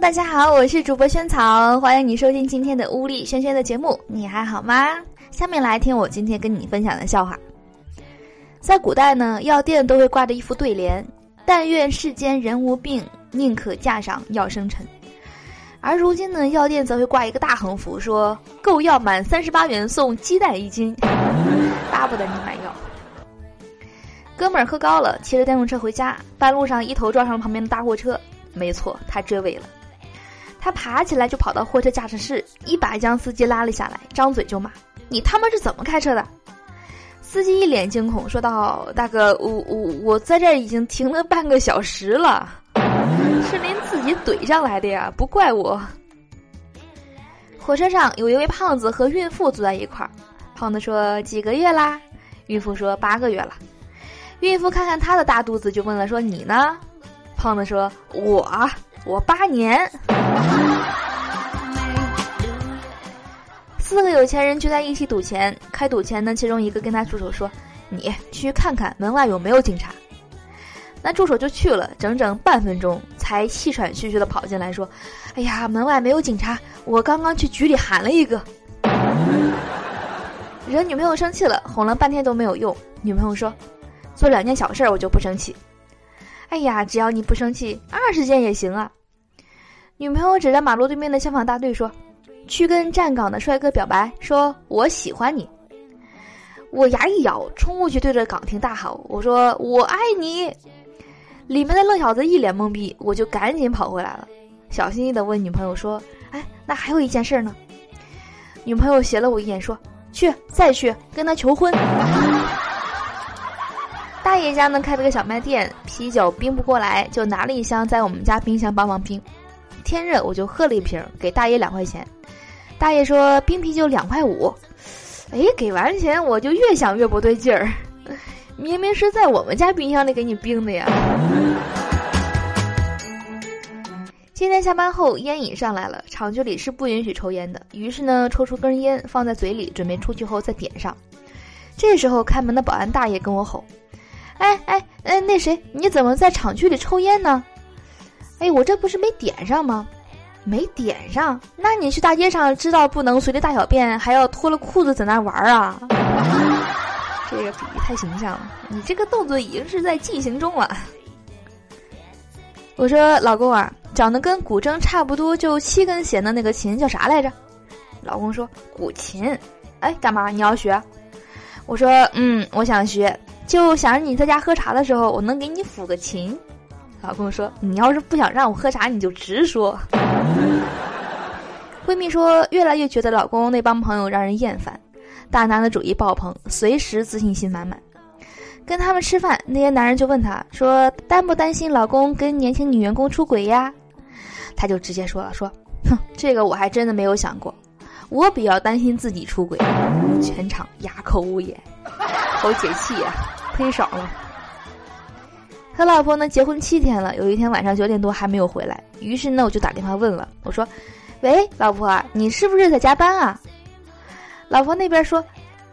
大家好，我是主播萱草，欢迎你收听今天的乌力萱萱的节目。你还好吗？下面来听我今天跟你分享的笑话。在古代呢，药店都会挂着一副对联：“但愿世间人无病，宁可架上药生尘。”而如今呢，药店则会挂一个大横幅，说：“购药满三十八元送鸡蛋一斤，巴不得你买药。”哥们儿喝高了，骑着电动车回家，半路上一头撞上了旁边的大货车。没错，他追尾了。他爬起来就跑到货车驾驶室，一把将司机拉了下来，张嘴就骂：“你他妈是怎么开车的？”司机一脸惊恐，说道：“大哥，我我我在这儿已经停了半个小时了，是您自己怼上来的呀，不怪我。”火车上有一位胖子和孕妇坐在一块儿，胖子说：“几个月啦？”孕妇说：“八个月了。”孕妇看看他的大肚子，就问了：“说你呢？”胖子说：“我我八年。”四个有钱人聚在一起赌钱，开赌钱呢，其中一个跟他助手说：“你去看看门外有没有警察。”那助手就去了，整整半分钟才气喘吁吁的跑进来，说：“哎呀，门外没有警察，我刚刚去局里喊了一个。”惹女朋友生气了，哄了半天都没有用。女朋友说：“做两件小事我就不生气。”哎呀，只要你不生气，二十件也行啊！女朋友指着马路对面的消防大队说：“去跟站岗的帅哥表白，说我喜欢你。”我牙一咬，冲过去对着岗亭大吼：“我说我爱你！”里面的愣小子一脸懵逼，我就赶紧跑回来了，小心翼翼的问女朋友说：“哎，那还有一件事呢？”女朋友斜了我一眼说：“去，再去跟他求婚。”大爷家呢开了个小卖店，啤酒冰不过来，就拿了一箱在我们家冰箱帮忙冰。天热我就喝了一瓶，给大爷两块钱。大爷说冰啤酒两块五，哎，给完钱我就越想越不对劲儿，明明是在我们家冰箱里给你冰的呀。今天下班后烟瘾上来了，厂区里是不允许抽烟的，于是呢抽出根烟放在嘴里，准备出去后再点上。这时候开门的保安大爷跟我吼。哎哎哎，那谁，你怎么在厂区里抽烟呢？哎，我这不是没点上吗？没点上，那你去大街上知道不能随地大小便，还要脱了裤子在那玩啊？这个比喻太形象了，你这个动作已经是在进行中了。我说老公啊，长得跟古筝差不多，就七根弦的那个琴叫啥来着？老公说古琴。哎，干嘛你要学？我说嗯，我想学。就想着你在家喝茶的时候，我能给你抚个琴。老公说：“你要是不想让我喝茶，你就直说。”闺蜜说：“越来越觉得老公那帮朋友让人厌烦，大男子主义爆棚，随时自信心满满。跟他们吃饭，那些男人就问他说：‘担不担心老公跟年轻女员工出轨呀？’他就直接说了：‘说，哼，这个我还真的没有想过，我比较担心自己出轨。’全场哑口无言。”好解气呀，忒爽了。和老婆呢结婚七天了，有一天晚上九点多还没有回来，于是呢我就打电话问了，我说：“喂，老婆，你是不是在加班啊？”老婆那边说：“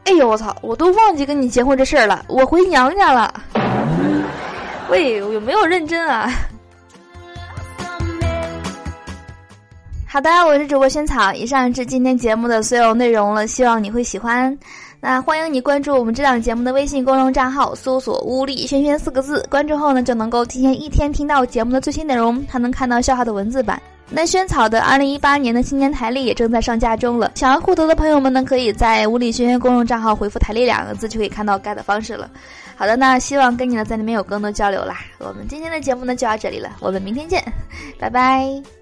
哎呦我操，我都忘记跟你结婚这事儿了，我回娘家了。”喂，有没有认真啊？好的，我是主播萱草。以上是今天节目的所有内容了，希望你会喜欢。那欢迎你关注我们这档节目的微信公众账号，搜索“屋里轩轩”四个字，关注后呢就能够提前一天听到节目的最新内容，还能看到笑话的文字版。那萱草的二零一八年的新年台历也正在上架中了，想要获得的朋友们呢，可以在“屋里轩轩”公众账号回复“台历”两个字，就可以看到该的方式了。好的，那希望跟你呢在里面有更多交流啦。我们今天的节目呢就到这里了，我们明天见，拜拜。